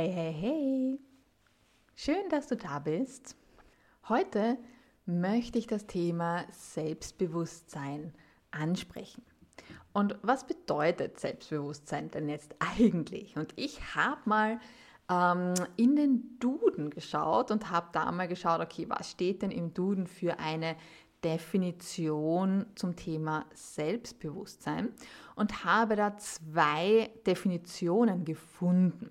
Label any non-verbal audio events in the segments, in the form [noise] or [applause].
Hey, hey, hey! Schön, dass du da bist. Heute möchte ich das Thema Selbstbewusstsein ansprechen. Und was bedeutet Selbstbewusstsein denn jetzt [laughs] eigentlich? Und ich habe mal ähm, in den Duden geschaut und habe da mal geschaut, okay, was steht denn im Duden für eine Definition zum Thema Selbstbewusstsein und habe da zwei Definitionen gefunden.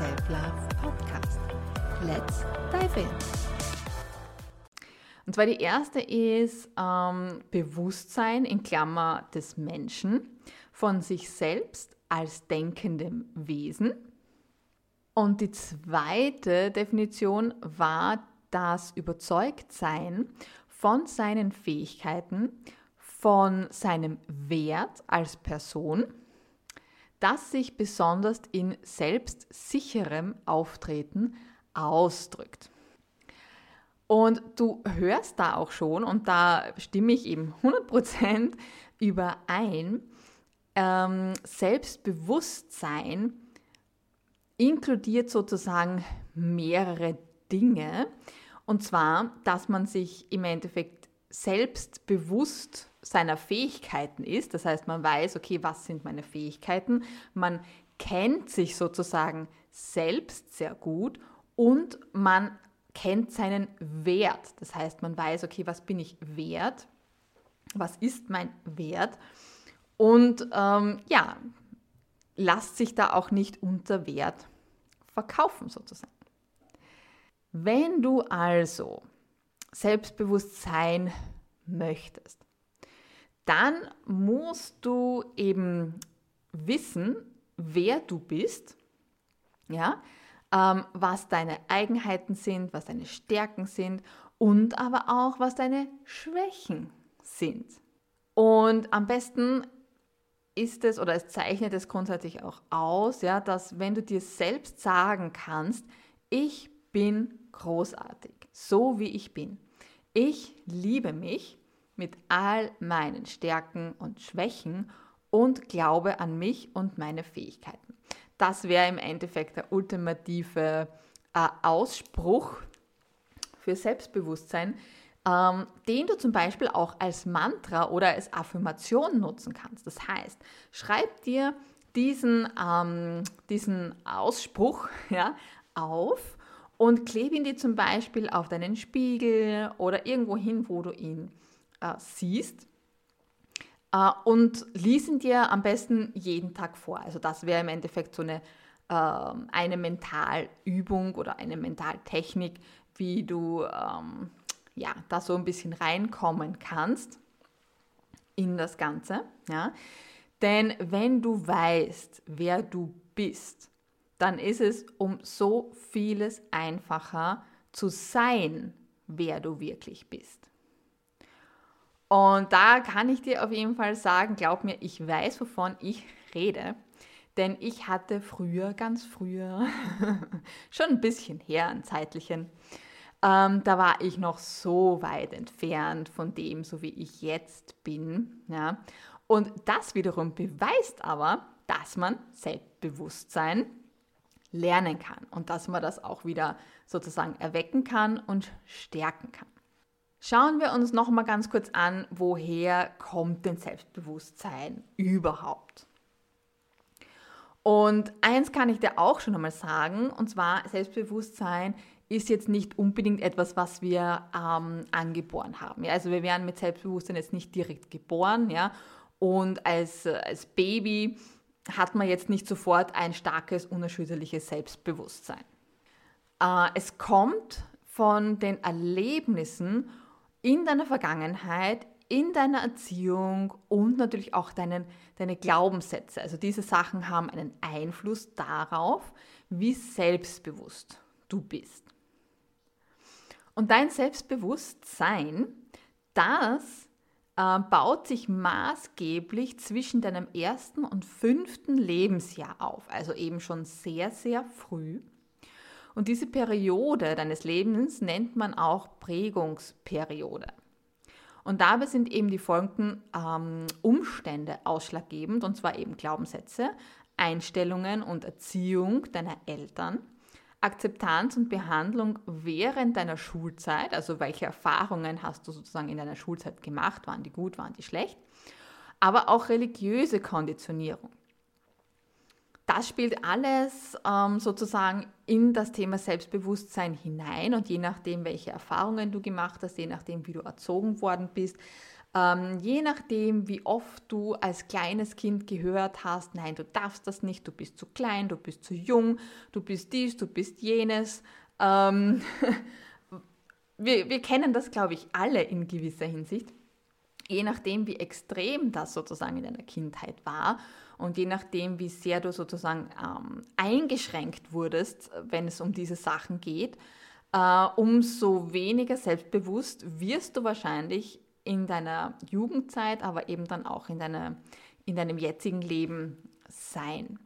Self-Love Podcast. Let's dive in! Und zwar die erste ist ähm, Bewusstsein in Klammer des Menschen von sich selbst als denkendem Wesen. Und die zweite Definition war das Überzeugtsein von seinen Fähigkeiten, von seinem Wert als Person das sich besonders in selbstsicherem Auftreten ausdrückt. Und du hörst da auch schon, und da stimme ich eben 100% überein, ähm, Selbstbewusstsein inkludiert sozusagen mehrere Dinge. Und zwar, dass man sich im Endeffekt selbstbewusst seiner Fähigkeiten ist. Das heißt, man weiß, okay, was sind meine Fähigkeiten? Man kennt sich sozusagen selbst sehr gut und man kennt seinen Wert. Das heißt, man weiß, okay, was bin ich wert? Was ist mein Wert? Und ähm, ja, lasst sich da auch nicht unter Wert verkaufen sozusagen. Wenn du also selbstbewusst sein möchtest, dann musst du eben wissen, wer du bist, ja, ähm, was deine Eigenheiten sind, was deine Stärken sind und aber auch, was deine Schwächen sind. Und am besten ist es oder es zeichnet es grundsätzlich auch aus, ja, dass wenn du dir selbst sagen kannst, ich bin großartig, so wie ich bin. Ich liebe mich mit all meinen Stärken und Schwächen und glaube an mich und meine Fähigkeiten. Das wäre im Endeffekt der ultimative äh, Ausspruch für Selbstbewusstsein, ähm, den du zum Beispiel auch als Mantra oder als Affirmation nutzen kannst. Das heißt, schreib dir diesen, ähm, diesen Ausspruch [laughs] ja, auf und klebe ihn dir zum Beispiel auf deinen Spiegel oder irgendwo hin, wo du ihn äh, siehst. Äh, und lies ihn dir am besten jeden Tag vor. Also das wäre im Endeffekt so eine, äh, eine Mentalübung oder eine Mentaltechnik, wie du ähm, ja, da so ein bisschen reinkommen kannst in das Ganze. Ja? Denn wenn du weißt, wer du bist, dann ist es um so vieles einfacher zu sein, wer du wirklich bist. Und da kann ich dir auf jeden Fall sagen, glaub mir, ich weiß, wovon ich rede. Denn ich hatte früher, ganz früher, [laughs] schon ein bisschen her, ein zeitlichen, ähm, da war ich noch so weit entfernt von dem, so wie ich jetzt bin. Ja? Und das wiederum beweist aber, dass man Selbstbewusstsein lernen kann und dass man das auch wieder sozusagen erwecken kann und stärken kann. Schauen wir uns noch mal ganz kurz an, woher kommt denn Selbstbewusstsein überhaupt? Und eins kann ich dir auch schon einmal sagen, und zwar Selbstbewusstsein ist jetzt nicht unbedingt etwas, was wir ähm, angeboren haben. Ja? Also wir werden mit Selbstbewusstsein jetzt nicht direkt geboren, ja. Und als, als Baby hat man jetzt nicht sofort ein starkes, unerschütterliches Selbstbewusstsein. Äh, es kommt von den Erlebnissen in deiner Vergangenheit, in deiner Erziehung und natürlich auch deinen, deine Glaubenssätze. Also diese Sachen haben einen Einfluss darauf, wie selbstbewusst du bist. Und dein Selbstbewusstsein, das äh, baut sich maßgeblich zwischen deinem ersten und fünften Lebensjahr auf, also eben schon sehr, sehr früh. Und diese Periode deines Lebens nennt man auch Prägungsperiode. Und dabei sind eben die folgenden ähm, Umstände ausschlaggebend, und zwar eben Glaubenssätze, Einstellungen und Erziehung deiner Eltern, Akzeptanz und Behandlung während deiner Schulzeit, also welche Erfahrungen hast du sozusagen in deiner Schulzeit gemacht, waren die gut, waren die schlecht, aber auch religiöse Konditionierung. Das spielt alles ähm, sozusagen in das Thema Selbstbewusstsein hinein und je nachdem, welche Erfahrungen du gemacht hast, je nachdem, wie du erzogen worden bist, ähm, je nachdem, wie oft du als kleines Kind gehört hast, nein, du darfst das nicht, du bist zu klein, du bist zu jung, du bist dies, du bist jenes. Ähm, [laughs] wir, wir kennen das, glaube ich, alle in gewisser Hinsicht. Je nachdem, wie extrem das sozusagen in deiner Kindheit war und je nachdem, wie sehr du sozusagen ähm, eingeschränkt wurdest, wenn es um diese Sachen geht, äh, umso weniger selbstbewusst wirst du wahrscheinlich in deiner Jugendzeit, aber eben dann auch in, deiner, in deinem jetzigen Leben sein.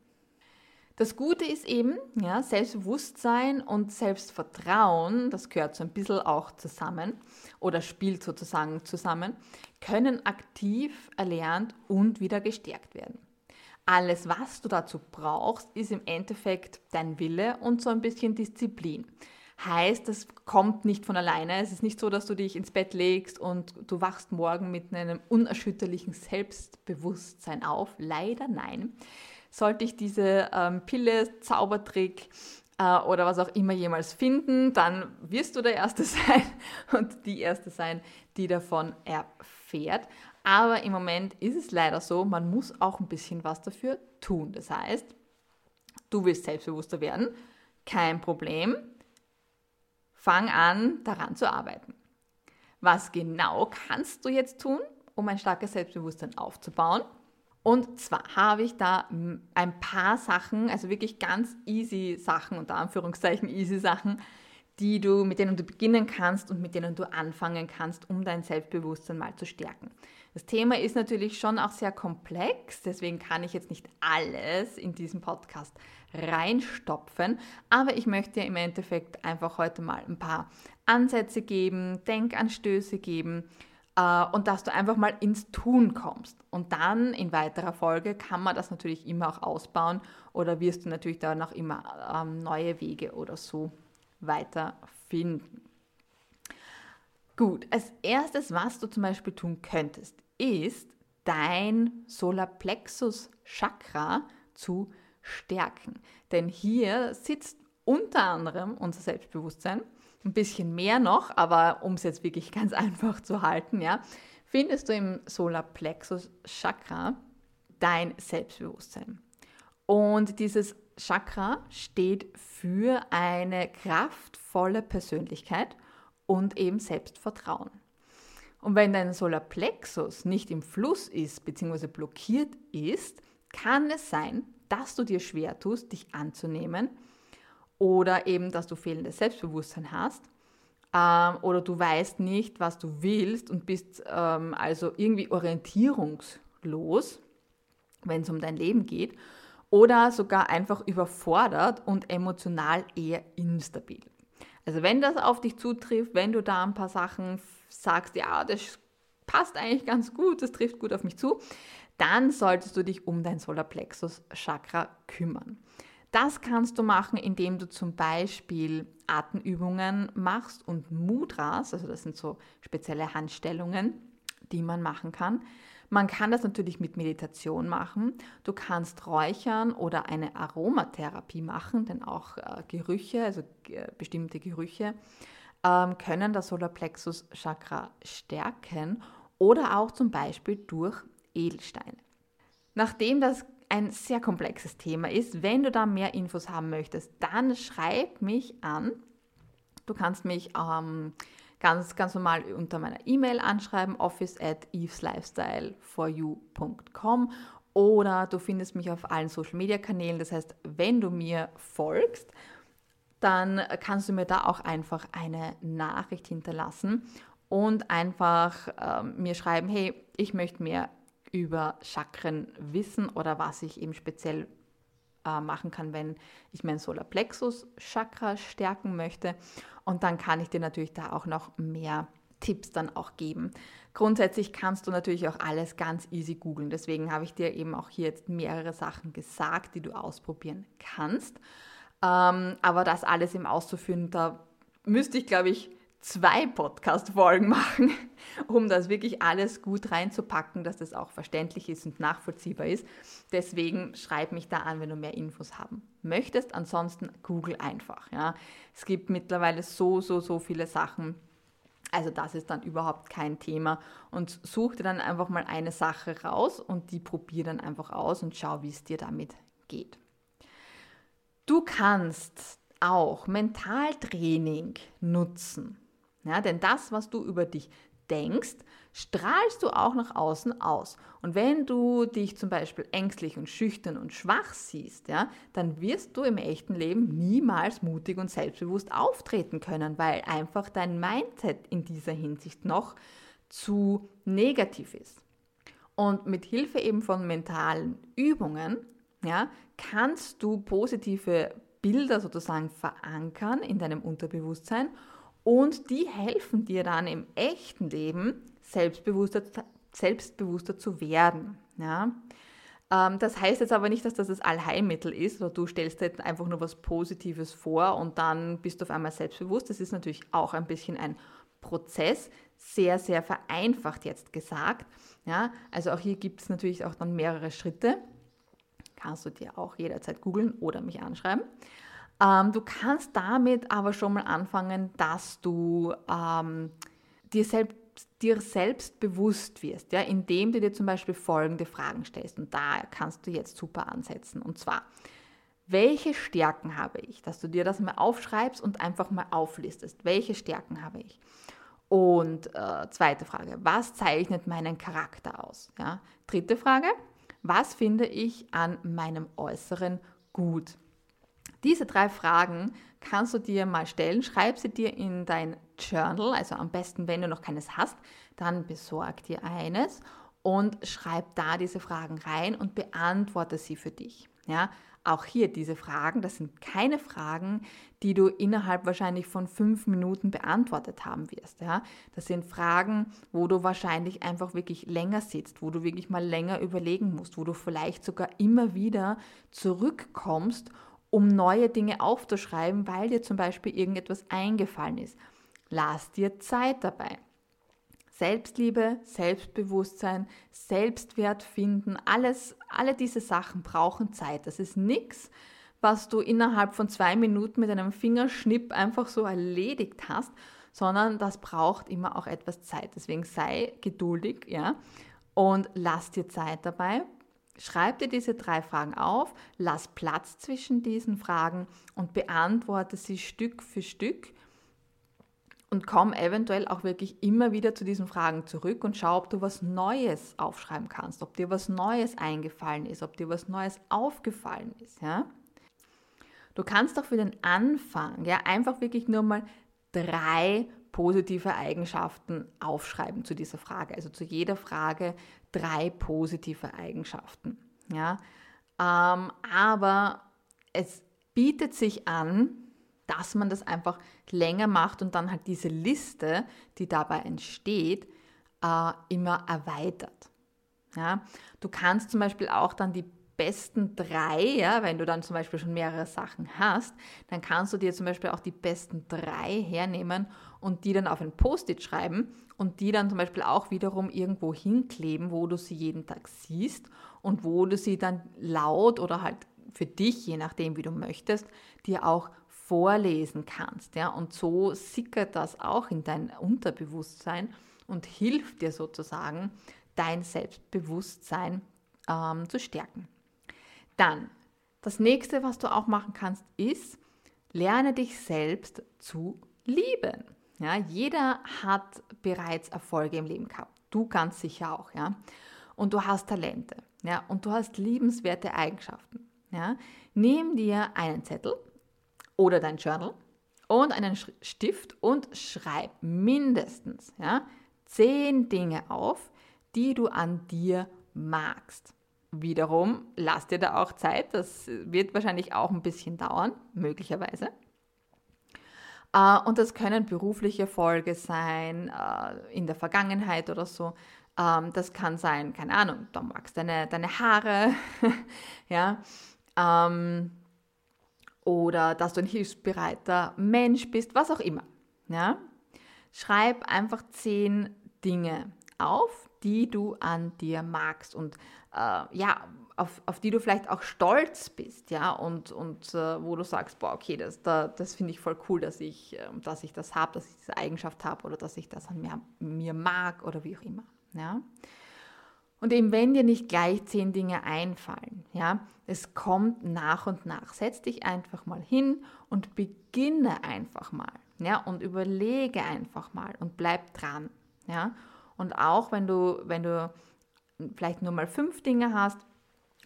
Das Gute ist eben, ja, Selbstbewusstsein und Selbstvertrauen, das gehört so ein bisschen auch zusammen oder spielt sozusagen zusammen, können aktiv erlernt und wieder gestärkt werden. Alles, was du dazu brauchst, ist im Endeffekt dein Wille und so ein bisschen Disziplin heißt, das kommt nicht von alleine. Es ist nicht so, dass du dich ins Bett legst und du wachst morgen mit einem unerschütterlichen Selbstbewusstsein auf. Leider nein. Sollte ich diese ähm, Pille, Zaubertrick äh, oder was auch immer jemals finden, dann wirst du der Erste [laughs] sein und die Erste sein, die davon erfährt. Aber im Moment ist es leider so, man muss auch ein bisschen was dafür tun. Das heißt, du willst selbstbewusster werden, kein Problem fang an, daran zu arbeiten. Was genau kannst du jetzt tun, um ein starkes Selbstbewusstsein aufzubauen? Und zwar habe ich da ein paar Sachen, also wirklich ganz easy Sachen, unter Anführungszeichen easy Sachen, die du, mit denen du beginnen kannst und mit denen du anfangen kannst, um dein Selbstbewusstsein mal zu stärken. Das Thema ist natürlich schon auch sehr komplex, deswegen kann ich jetzt nicht alles in diesem Podcast reinstopfen, aber ich möchte im Endeffekt einfach heute mal ein paar Ansätze geben, Denkanstöße geben äh, und dass du einfach mal ins Tun kommst. Und dann in weiterer Folge kann man das natürlich immer auch ausbauen oder wirst du natürlich dann auch immer ähm, neue Wege oder so weiter finden. Gut, als erstes, was du zum Beispiel tun könntest, ist dein Solarplexus Chakra zu stärken. Denn hier sitzt unter anderem unser Selbstbewusstsein, ein bisschen mehr noch, aber um es jetzt wirklich ganz [laughs] einfach zu halten, ja, findest du im Solarplexus Chakra dein Selbstbewusstsein. Und dieses Chakra steht für eine kraftvolle Persönlichkeit und eben Selbstvertrauen. Und wenn dein Solarplexus nicht im Fluss ist bzw. blockiert ist, kann es sein, dass du dir schwer tust, dich anzunehmen oder eben, dass du fehlendes Selbstbewusstsein hast ähm, oder du weißt nicht, was du willst und bist ähm, also irgendwie orientierungslos, wenn es um dein Leben geht oder sogar einfach überfordert und emotional eher instabil. Also wenn das auf dich zutrifft, wenn du da ein paar Sachen sagst, ja, das passt eigentlich ganz gut, das trifft gut auf mich zu, dann solltest du dich um dein Solarplexus Chakra kümmern. Das kannst du machen, indem du zum Beispiel Atemübungen machst und Mudras, also das sind so spezielle Handstellungen, die man machen kann. Man kann das natürlich mit Meditation machen. Du kannst räuchern oder eine Aromatherapie machen, denn auch äh, Gerüche, also äh, bestimmte Gerüche, ähm, können das Solarplexus Chakra stärken oder auch zum Beispiel durch Edelsteine. Nachdem das ein sehr komplexes Thema ist, wenn du da mehr Infos haben möchtest, dann schreib mich an. Du kannst mich ähm, ganz, ganz normal unter meiner E-Mail anschreiben, office at eveslifestyleforyou.com oder du findest mich auf allen Social Media Kanälen. Das heißt, wenn du mir folgst, dann kannst du mir da auch einfach eine Nachricht hinterlassen und einfach äh, mir schreiben, hey, ich möchte mehr über Chakren wissen oder was ich eben speziell äh, machen kann, wenn ich mein Solarplexus-Chakra stärken möchte. Und dann kann ich dir natürlich da auch noch mehr Tipps dann auch geben. Grundsätzlich kannst du natürlich auch alles ganz easy googeln. Deswegen habe ich dir eben auch hier jetzt mehrere Sachen gesagt, die du ausprobieren kannst. Ähm, aber das alles eben auszuführen, da müsste ich, glaube ich, zwei Podcast-Folgen machen, [laughs] um das wirklich alles gut reinzupacken, dass das auch verständlich ist und nachvollziehbar ist. Deswegen schreib mich da an, wenn du mehr Infos haben möchtest. Ansonsten google einfach. Ja. Es gibt mittlerweile so, so, so viele Sachen. Also das ist dann überhaupt kein Thema. Und such dir dann einfach mal eine Sache raus und die probier dann einfach aus und schau, wie es dir damit geht. Du kannst auch Mentaltraining nutzen. Ja, denn das, was du über dich denkst, strahlst du auch nach außen aus. Und wenn du dich zum Beispiel ängstlich und schüchtern und schwach siehst, ja, dann wirst du im echten Leben niemals mutig und selbstbewusst auftreten können, weil einfach dein Mindset in dieser Hinsicht noch zu negativ ist. Und mit Hilfe eben von mentalen Übungen ja, kannst du positive Bilder sozusagen verankern in deinem Unterbewusstsein und die helfen dir dann im echten Leben selbstbewusster, selbstbewusster zu werden. Ja? Ähm, das heißt jetzt aber nicht, dass das das Allheilmittel ist oder du stellst dir einfach nur was Positives vor und dann bist du auf einmal selbstbewusst. Das ist natürlich auch ein bisschen ein Prozess, sehr, sehr vereinfacht jetzt gesagt. Ja? Also auch hier gibt es natürlich auch dann mehrere Schritte. Kannst du dir auch jederzeit googeln oder mich anschreiben. Ähm, du kannst damit aber schon mal anfangen, dass du ähm, dir, selbst, dir selbst bewusst wirst, ja, indem du dir zum Beispiel folgende Fragen stellst. Und da kannst du jetzt super ansetzen. Und zwar, welche Stärken habe ich? Dass du dir das mal aufschreibst und einfach mal auflistest. Welche Stärken habe ich? Und äh, zweite Frage, was zeichnet meinen Charakter aus? Ja? Dritte Frage, was finde ich an meinem Äußeren gut? Diese drei Fragen kannst du dir mal stellen. Schreib sie dir in dein Journal, also am besten, wenn du noch keines hast, dann besorg dir eines und schreib da diese Fragen rein und beantworte sie für dich. Ja, auch hier diese Fragen, das sind keine Fragen, die du innerhalb wahrscheinlich von fünf Minuten beantwortet haben wirst. Ja? Das sind Fragen, wo du wahrscheinlich einfach wirklich länger sitzt, wo du wirklich mal länger überlegen musst, wo du vielleicht sogar immer wieder zurückkommst um neue Dinge aufzuschreiben, weil dir zum Beispiel irgendetwas eingefallen ist. Lass dir Zeit dabei. Selbstliebe, Selbstbewusstsein, Selbstwert finden, alles, alle diese Sachen brauchen Zeit. Das ist nichts, was du innerhalb von zwei Minuten mit einem Fingerschnipp einfach so erledigt hast, sondern das braucht immer auch etwas Zeit. Deswegen sei geduldig, ja, und lass dir Zeit dabei. Schreib dir diese drei Fragen auf, lass Platz zwischen diesen Fragen und beantworte sie Stück für Stück und komm eventuell auch wirklich immer wieder zu diesen Fragen zurück und schau, ob du was Neues aufschreiben kannst, ob dir was Neues eingefallen ist, ob dir was Neues aufgefallen ist. Ja? Du kannst auch für den Anfang ja, einfach wirklich nur mal drei positive Eigenschaften aufschreiben zu dieser Frage. Also zu jeder Frage drei positive Eigenschaften. Ja? Ähm, aber es bietet sich an, dass man das einfach länger macht und dann halt diese Liste, die dabei entsteht, äh, immer erweitert. Ja? Du kannst zum Beispiel auch dann die besten drei, ja, wenn du dann zum Beispiel schon mehrere Sachen hast, dann kannst du dir zum Beispiel auch die besten drei hernehmen und die dann auf ein Post-it schreiben und die dann zum Beispiel auch wiederum irgendwo hinkleben, wo du sie jeden Tag siehst und wo du sie dann laut oder halt für dich, je nachdem wie du möchtest, dir auch vorlesen kannst. Ja? Und so sickert das auch in dein Unterbewusstsein und hilft dir sozusagen, dein Selbstbewusstsein ähm, zu stärken. Dann, das nächste, was du auch machen kannst, ist, lerne dich selbst zu lieben. Ja, jeder hat bereits Erfolge im Leben gehabt. Du ganz sicher auch, ja. Und du hast Talente, ja, und du hast liebenswerte Eigenschaften, ja. Nimm dir einen Zettel oder dein Journal und einen Stift und schreib mindestens, ja, zehn Dinge auf, die du an dir magst. Wiederum, lass dir da auch Zeit, das wird wahrscheinlich auch ein bisschen dauern, möglicherweise. Äh, und das können berufliche Erfolge sein, äh, in der Vergangenheit oder so. Ähm, das kann sein, keine Ahnung, du magst deine, deine Haare, [laughs] ja. Ähm, oder dass du ein hilfsbereiter Mensch bist, was auch immer. Ja? Schreib einfach zehn Dinge auf, die du an dir magst und äh, ja, auf, auf die du vielleicht auch stolz bist, ja, und, und äh, wo du sagst, boah, okay, das, da, das finde ich voll cool, dass ich, äh, dass ich das habe, dass ich diese Eigenschaft habe oder dass ich das an mir, mir mag oder wie auch immer, ja. Und eben wenn dir nicht gleich zehn Dinge einfallen, ja, es kommt nach und nach. Setz dich einfach mal hin und beginne einfach mal, ja, und überlege einfach mal und bleib dran, ja. Und auch wenn du, wenn du vielleicht nur mal fünf Dinge hast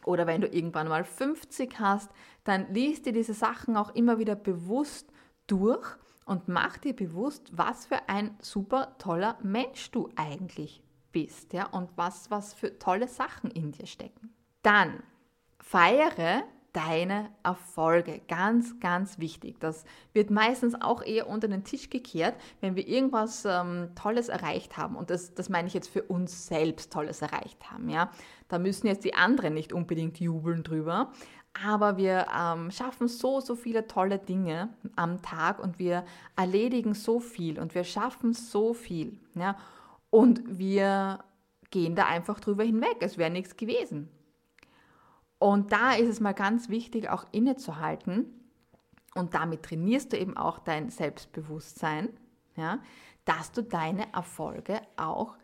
oder wenn du irgendwann mal 50 hast, dann liest dir diese Sachen auch immer wieder bewusst durch und mach dir bewusst, was für ein super toller Mensch du eigentlich bist ja, und was, was für tolle Sachen in dir stecken. Dann feiere deine Erfolge. Ganz, ganz wichtig. Das wird meistens auch eher unter den Tisch gekehrt, wenn wir irgendwas ähm, Tolles erreicht haben. Und das, das meine ich jetzt für uns selbst Tolles erreicht haben. Ja? Da müssen jetzt die anderen nicht unbedingt jubeln drüber. Aber wir ähm, schaffen so, so viele tolle Dinge am Tag und wir erledigen so viel und wir schaffen so viel. Ja? Und wir gehen da einfach drüber hinweg. Es wäre nichts gewesen. Und da ist es mal ganz wichtig, auch innezuhalten. Und damit trainierst du eben auch dein Selbstbewusstsein, ja, dass du deine Erfolge auch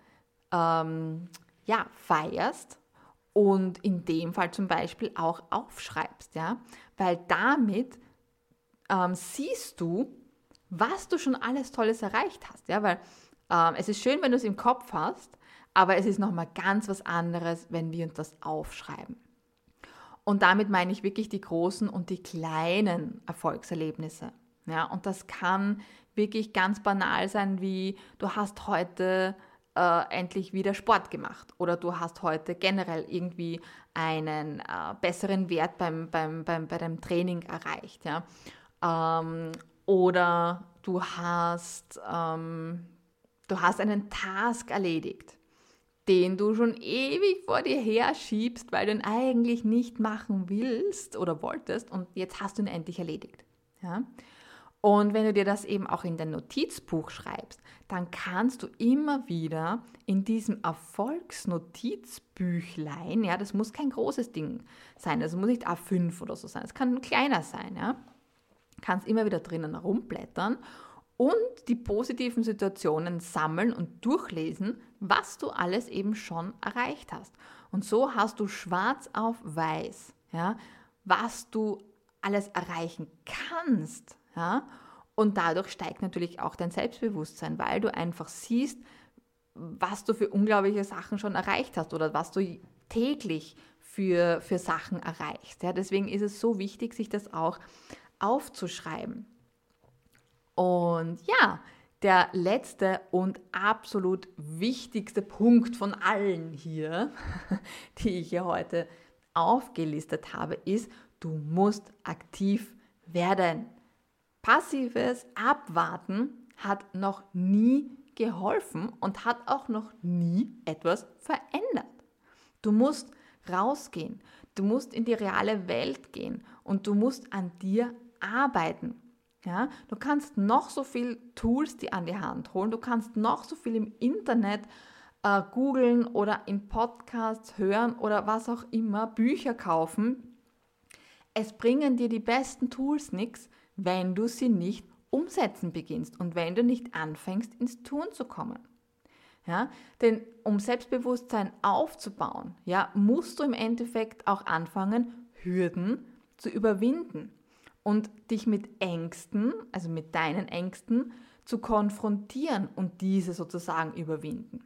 ähm, ja, feierst und in dem Fall zum Beispiel auch aufschreibst, ja, weil damit ähm, siehst du, was du schon alles Tolles erreicht hast, ja, weil ähm, es ist schön, wenn du es im Kopf hast, aber es ist nochmal ganz was anderes, wenn wir uns das aufschreiben. Und damit meine ich wirklich die großen und die kleinen Erfolgserlebnisse. Ja, und das kann wirklich ganz banal sein, wie du hast heute äh, endlich wieder Sport gemacht oder du hast heute generell irgendwie einen äh, besseren Wert beim, beim, beim, bei deinem Training erreicht. Ja? Ähm, oder du hast ähm, Du hast einen Task erledigt, den du schon ewig vor dir her schiebst, weil du ihn eigentlich nicht machen willst oder wolltest und jetzt hast du ihn endlich erledigt. Ja? Und wenn du dir das eben auch in dein Notizbuch schreibst, dann kannst du immer wieder in diesem Erfolgsnotizbüchlein, ja, das muss kein großes Ding sein, das muss nicht A5 oder so sein, es kann kleiner sein, ja, kannst immer wieder drinnen rumblättern und die positiven Situationen sammeln und durchlesen, was du alles eben schon erreicht hast. Und so hast du schwarz auf weiß, ja, was du alles erreichen kannst. Ja? Und dadurch steigt natürlich auch dein Selbstbewusstsein, weil du einfach siehst, was du für unglaubliche Sachen schon erreicht hast oder was du täglich für, für Sachen erreichst. Ja? Deswegen ist es so wichtig, sich das auch aufzuschreiben. Und ja, der letzte und absolut wichtigste Punkt von allen hier, [laughs] die ich hier heute aufgelistet habe, ist, du musst aktiv werden. Passives Abwarten hat noch nie geholfen und hat auch noch nie etwas verändert. Du musst rausgehen, du musst in die reale Welt gehen und du musst an dir arbeiten. Ja, du kannst noch so viel Tools die an die Hand holen, du kannst noch so viel im Internet äh, googeln oder in Podcasts hören oder was auch immer, Bücher kaufen. Es bringen dir die besten Tools nichts, wenn du sie nicht umsetzen beginnst und wenn du nicht anfängst, ins Tun zu kommen. Ja, denn um Selbstbewusstsein aufzubauen, ja, musst du im Endeffekt auch anfangen, Hürden zu überwinden und dich mit Ängsten, also mit deinen Ängsten, zu konfrontieren und diese sozusagen überwinden.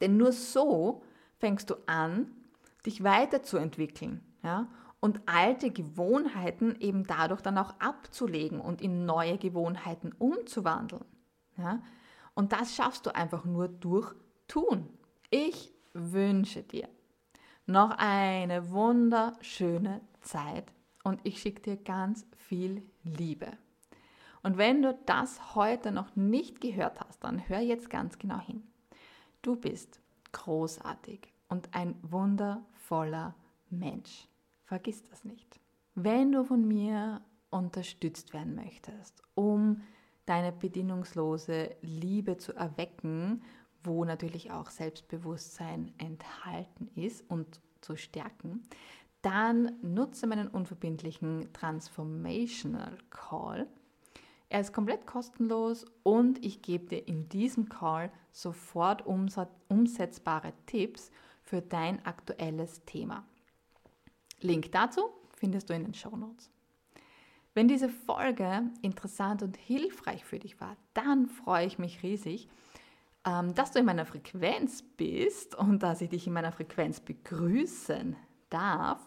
Denn nur so fängst du an, dich weiterzuentwickeln ja? und alte Gewohnheiten eben dadurch dann auch abzulegen und in neue Gewohnheiten umzuwandeln. Ja? Und das schaffst du einfach nur durch Tun. Ich wünsche dir noch eine wunderschöne Zeit und ich schicke dir ganz viel Liebe. Und wenn du das heute noch nicht gehört hast, dann hör jetzt ganz genau hin. Du bist großartig und ein wundervoller Mensch. Vergiss das nicht. Wenn du von mir unterstützt werden möchtest, um deine bedingungslose Liebe zu erwecken, wo natürlich auch Selbstbewusstsein enthalten ist und zu stärken, dann nutze meinen unverbindlichen Transformational Call. Er ist komplett kostenlos und ich gebe dir in diesem Call sofort umsetzbare Tipps für dein aktuelles Thema. Link dazu findest du in den Show Notes. Wenn diese Folge interessant und hilfreich für dich war, dann freue ich mich riesig, ähm, dass du in meiner Frequenz bist und dass ich dich in meiner Frequenz begrüßen darf.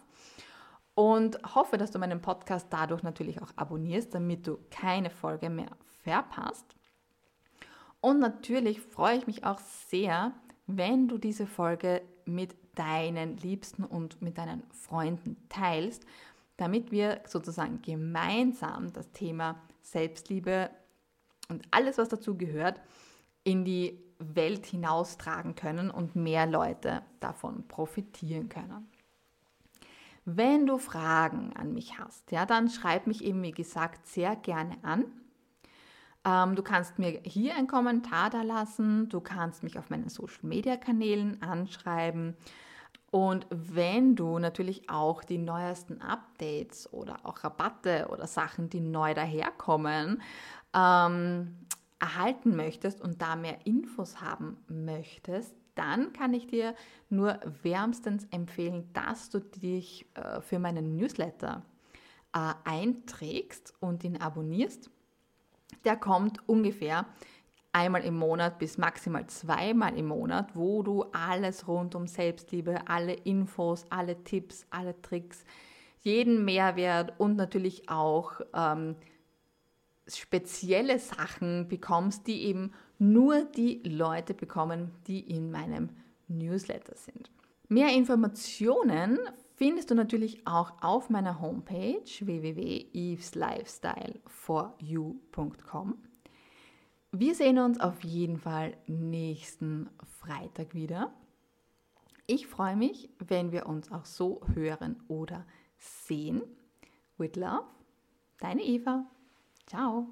Und hoffe, dass du meinen Podcast dadurch natürlich auch abonnierst, damit du keine Folge mehr verpasst. Und natürlich freue ich mich auch sehr, wenn du diese Folge mit deinen Liebsten und mit deinen Freunden teilst, damit wir sozusagen gemeinsam das Thema Selbstliebe und alles, was dazu gehört, in die Welt hinaustragen können und mehr Leute davon profitieren können. Wenn du Fragen an mich hast, ja, dann schreib mich eben, wie gesagt, sehr gerne an. Ähm, du kannst mir hier einen Kommentar da lassen, du kannst mich auf meinen Social-Media-Kanälen anschreiben. Und wenn du natürlich auch die neuesten Updates oder auch Rabatte oder Sachen, die neu daherkommen, ähm, erhalten möchtest und da mehr Infos haben möchtest, dann kann ich dir nur wärmstens empfehlen, dass du dich äh, für meinen Newsletter äh, einträgst und ihn abonnierst. Der kommt ungefähr einmal im Monat bis maximal zweimal im Monat, wo du alles rund um Selbstliebe, alle Infos, alle Tipps, alle Tricks, jeden Mehrwert und natürlich auch ähm, spezielle Sachen bekommst, die eben nur die Leute bekommen, die in meinem Newsletter sind. Mehr Informationen findest du natürlich auch auf meiner Homepage www.eveslifestyleforyou.com. Wir sehen uns auf jeden Fall nächsten Freitag wieder. Ich freue mich, wenn wir uns auch so hören oder sehen. With love, deine Eva. Ciao.